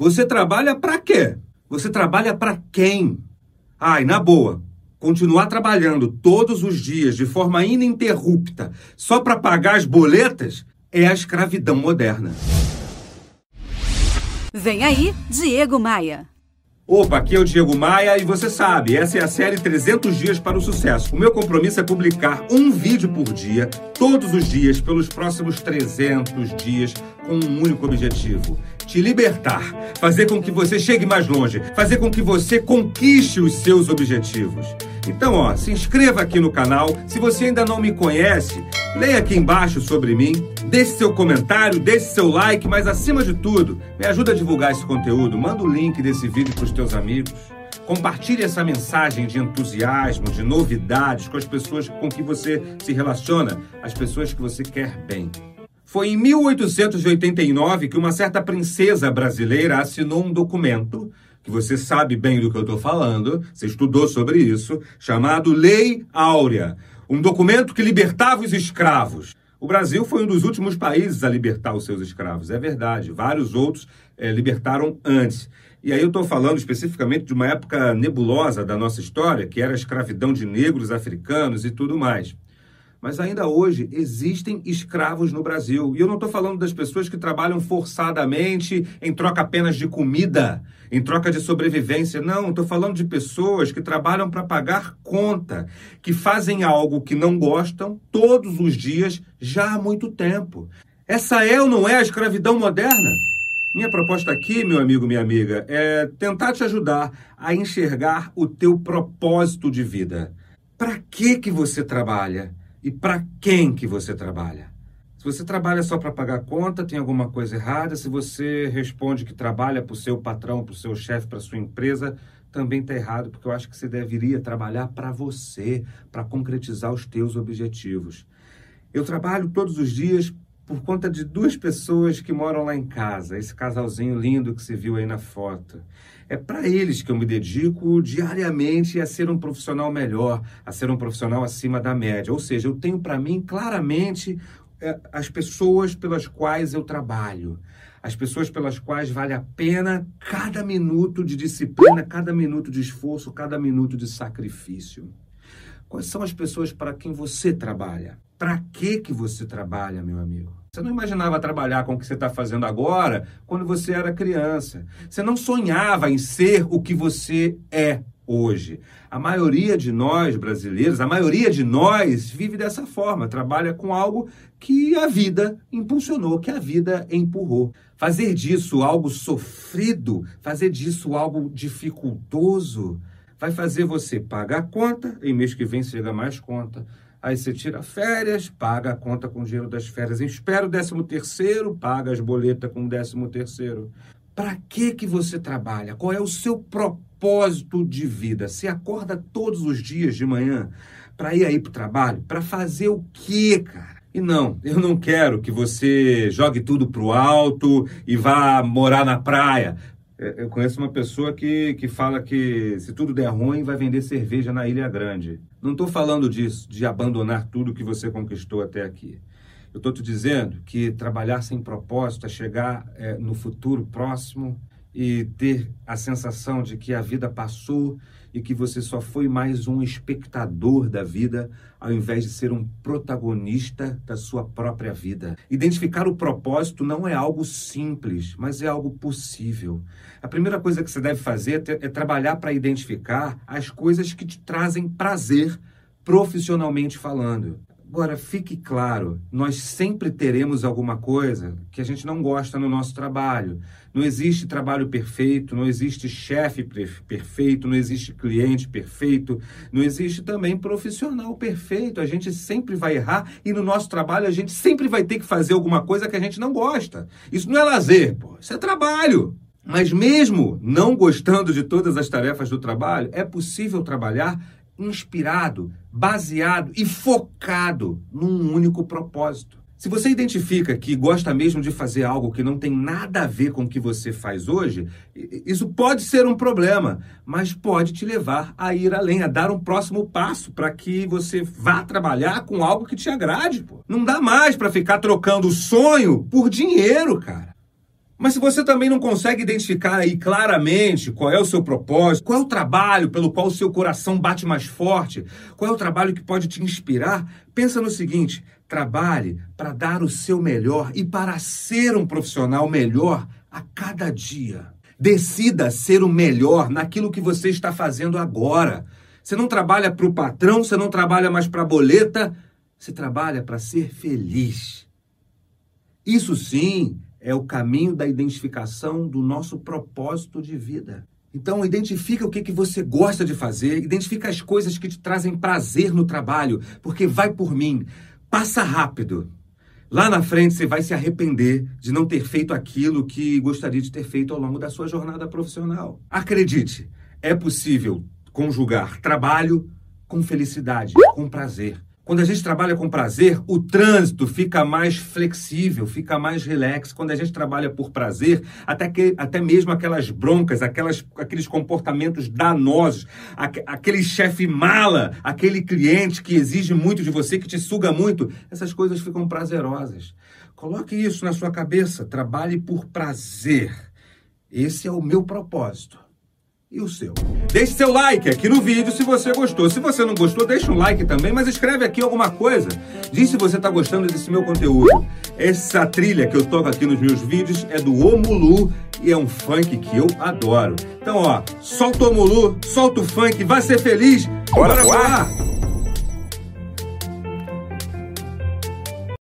Você trabalha para quê? Você trabalha para quem? Ai, na boa, continuar trabalhando todos os dias de forma ininterrupta só para pagar as boletas é a escravidão moderna. Vem aí, Diego Maia. Opa, aqui é o Diego Maia e você sabe, essa é a série 300 Dias para o Sucesso. O meu compromisso é publicar um vídeo por dia, todos os dias, pelos próximos 300 dias, com um único objetivo: te libertar, fazer com que você chegue mais longe, fazer com que você conquiste os seus objetivos. Então, ó, se inscreva aqui no canal. Se você ainda não me conhece, leia aqui embaixo sobre mim, deixe seu comentário, deixe seu like, mas acima de tudo, me ajuda a divulgar esse conteúdo. Manda o link desse vídeo para os teus amigos. Compartilhe essa mensagem de entusiasmo, de novidades com as pessoas com que você se relaciona, as pessoas que você quer bem. Foi em 1889 que uma certa princesa brasileira assinou um documento que você sabe bem do que eu estou falando, você estudou sobre isso, chamado Lei Áurea, um documento que libertava os escravos. O Brasil foi um dos últimos países a libertar os seus escravos, é verdade. Vários outros é, libertaram antes. E aí eu estou falando especificamente de uma época nebulosa da nossa história, que era a escravidão de negros africanos e tudo mais. Mas ainda hoje existem escravos no Brasil. E eu não estou falando das pessoas que trabalham forçadamente em troca apenas de comida, em troca de sobrevivência. Não, estou falando de pessoas que trabalham para pagar conta, que fazem algo que não gostam todos os dias já há muito tempo. Essa é ou não é a escravidão moderna? Minha proposta aqui, meu amigo, minha amiga, é tentar te ajudar a enxergar o teu propósito de vida. Para que que você trabalha? E para quem que você trabalha. Se você trabalha só para pagar conta, tem alguma coisa errada. Se você responde que trabalha para o seu patrão, para o seu chefe, para sua empresa, também está errado, porque eu acho que você deveria trabalhar para você, para concretizar os teus objetivos. Eu trabalho todos os dias por conta de duas pessoas que moram lá em casa, esse casalzinho lindo que você viu aí na foto. É para eles que eu me dedico diariamente a ser um profissional melhor, a ser um profissional acima da média. Ou seja, eu tenho para mim claramente é, as pessoas pelas quais eu trabalho, as pessoas pelas quais vale a pena cada minuto de disciplina, cada minuto de esforço, cada minuto de sacrifício. Quais são as pessoas para quem você trabalha? Para que que você trabalha, meu amigo? Você não imaginava trabalhar com o que você está fazendo agora quando você era criança. Você não sonhava em ser o que você é hoje. A maioria de nós brasileiros, a maioria de nós vive dessa forma, trabalha com algo que a vida impulsionou, que a vida empurrou. Fazer disso algo sofrido, fazer disso algo dificultoso, vai fazer você pagar a conta, e mês que vem chega mais conta. Aí você tira férias, paga a conta com o dinheiro das férias, espera o décimo terceiro, paga as boletas com o décimo terceiro. Para que que você trabalha? Qual é o seu propósito de vida? Você acorda todos os dias de manhã para ir aí para o trabalho? Para fazer o quê, cara? E não, eu não quero que você jogue tudo para o alto e vá morar na praia. É, eu conheço uma pessoa que, que fala que se tudo der ruim, vai vender cerveja na Ilha Grande. Não estou falando disso, de abandonar tudo que você conquistou até aqui. Eu estou te dizendo que trabalhar sem propósito é chegar é, no futuro próximo e ter a sensação de que a vida passou e que você só foi mais um espectador da vida, ao invés de ser um protagonista da sua própria vida. Identificar o propósito não é algo simples, mas é algo possível. A primeira coisa que você deve fazer é, é trabalhar para identificar as coisas que te trazem prazer profissionalmente falando. Agora, fique claro, nós sempre teremos alguma coisa que a gente não gosta no nosso trabalho. Não existe trabalho perfeito, não existe chefe perfeito, não existe cliente perfeito, não existe também profissional perfeito. A gente sempre vai errar e no nosso trabalho a gente sempre vai ter que fazer alguma coisa que a gente não gosta. Isso não é lazer, pô, isso é trabalho. Mas mesmo não gostando de todas as tarefas do trabalho, é possível trabalhar inspirado, baseado e focado num único propósito. Se você identifica que gosta mesmo de fazer algo que não tem nada a ver com o que você faz hoje, isso pode ser um problema, mas pode te levar a ir além, a dar um próximo passo para que você vá trabalhar com algo que te agrade. Pô. Não dá mais para ficar trocando sonho por dinheiro, cara. Mas se você também não consegue identificar aí claramente qual é o seu propósito, qual é o trabalho pelo qual o seu coração bate mais forte, qual é o trabalho que pode te inspirar, pensa no seguinte: trabalhe para dar o seu melhor e para ser um profissional melhor a cada dia. Decida ser o melhor naquilo que você está fazendo agora. Você não trabalha para o patrão, você não trabalha mais para a boleta, você trabalha para ser feliz. Isso sim é o caminho da identificação do nosso propósito de vida. Então, identifica o que, que você gosta de fazer, identifica as coisas que te trazem prazer no trabalho, porque vai por mim, passa rápido. Lá na frente você vai se arrepender de não ter feito aquilo que gostaria de ter feito ao longo da sua jornada profissional. Acredite, é possível conjugar trabalho com felicidade, com prazer. Quando a gente trabalha com prazer, o trânsito fica mais flexível, fica mais relax. Quando a gente trabalha por prazer, até, que, até mesmo aquelas broncas, aquelas, aqueles comportamentos danosos, aquele chefe mala, aquele cliente que exige muito de você, que te suga muito, essas coisas ficam prazerosas. Coloque isso na sua cabeça. Trabalhe por prazer. Esse é o meu propósito e o seu. Deixe seu like aqui no vídeo se você gostou. Se você não gostou, deixa um like também, mas escreve aqui alguma coisa. Diz se você está gostando desse meu conteúdo. Essa trilha que eu toco aqui nos meus vídeos é do Omulu e é um funk que eu adoro. Então, ó, solta o Omulu, solta o funk, vai ser feliz. Bora, Bora voar!